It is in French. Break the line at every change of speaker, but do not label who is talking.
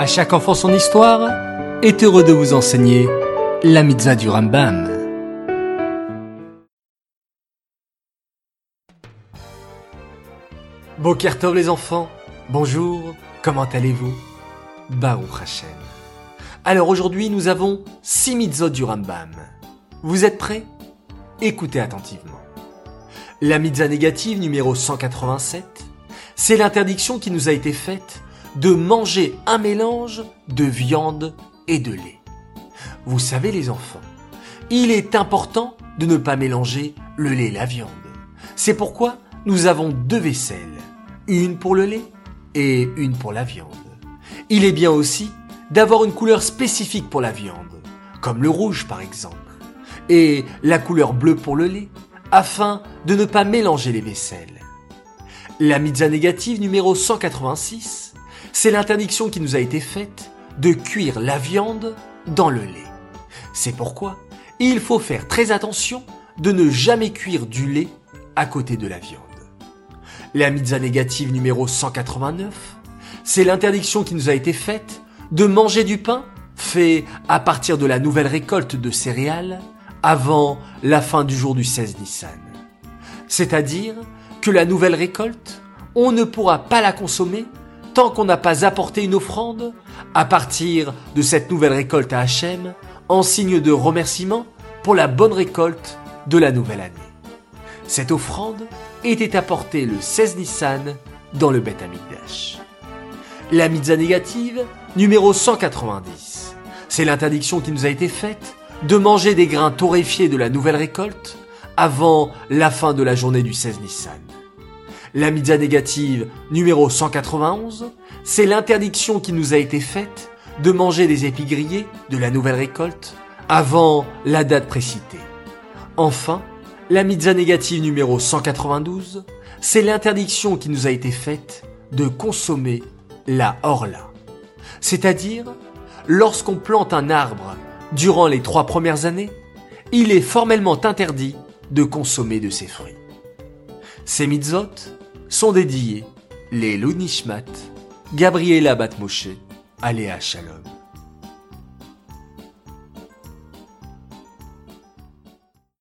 À chaque enfant son histoire est heureux de vous enseigner la mitzvah du Rambam. Bokertov les enfants, bonjour, comment allez-vous? Baruch Hashem. Alors aujourd'hui nous avons six mitzvot du Rambam. Vous êtes prêts? Écoutez attentivement. La mitzvah négative numéro 187, c'est l'interdiction qui nous a été faite de manger un mélange de viande et de lait. Vous savez les enfants, il est important de ne pas mélanger le lait et la viande. C'est pourquoi nous avons deux vaisselles, une pour le lait et une pour la viande. Il est bien aussi d'avoir une couleur spécifique pour la viande, comme le rouge par exemple, et la couleur bleue pour le lait, afin de ne pas mélanger les vaisselles. La mitzvah négative numéro 186, c'est l'interdiction qui nous a été faite de cuire la viande dans le lait. C'est pourquoi il faut faire très attention de ne jamais cuire du lait à côté de la viande. La mitzvah négative numéro 189, c'est l'interdiction qui nous a été faite de manger du pain fait à partir de la nouvelle récolte de céréales avant la fin du jour du 16 Nissan. C'est-à-dire que la nouvelle récolte, on ne pourra pas la consommer tant qu'on n'a pas apporté une offrande à partir de cette nouvelle récolte à Hachem en signe de remerciement pour la bonne récolte de la nouvelle année. Cette offrande était apportée le 16 Nissan dans le Beth Amikdash. La mitzvah négative numéro 190. C'est l'interdiction qui nous a été faite de manger des grains torréfiés de la nouvelle récolte avant la fin de la journée du 16 Nissan. La mitzvah négative numéro 191, c'est l'interdiction qui nous a été faite de manger des épis grillés de la nouvelle récolte avant la date précitée. Enfin, la mitzvah négative numéro 192, c'est l'interdiction qui nous a été faite de consommer la orla. C'est-à-dire, lorsqu'on plante un arbre durant les trois premières années, il est formellement interdit de consommer de ses fruits. Ces mitzvot sont dédiés les Lunishmat, Gabriela Batmoshe, Aléa Shalom.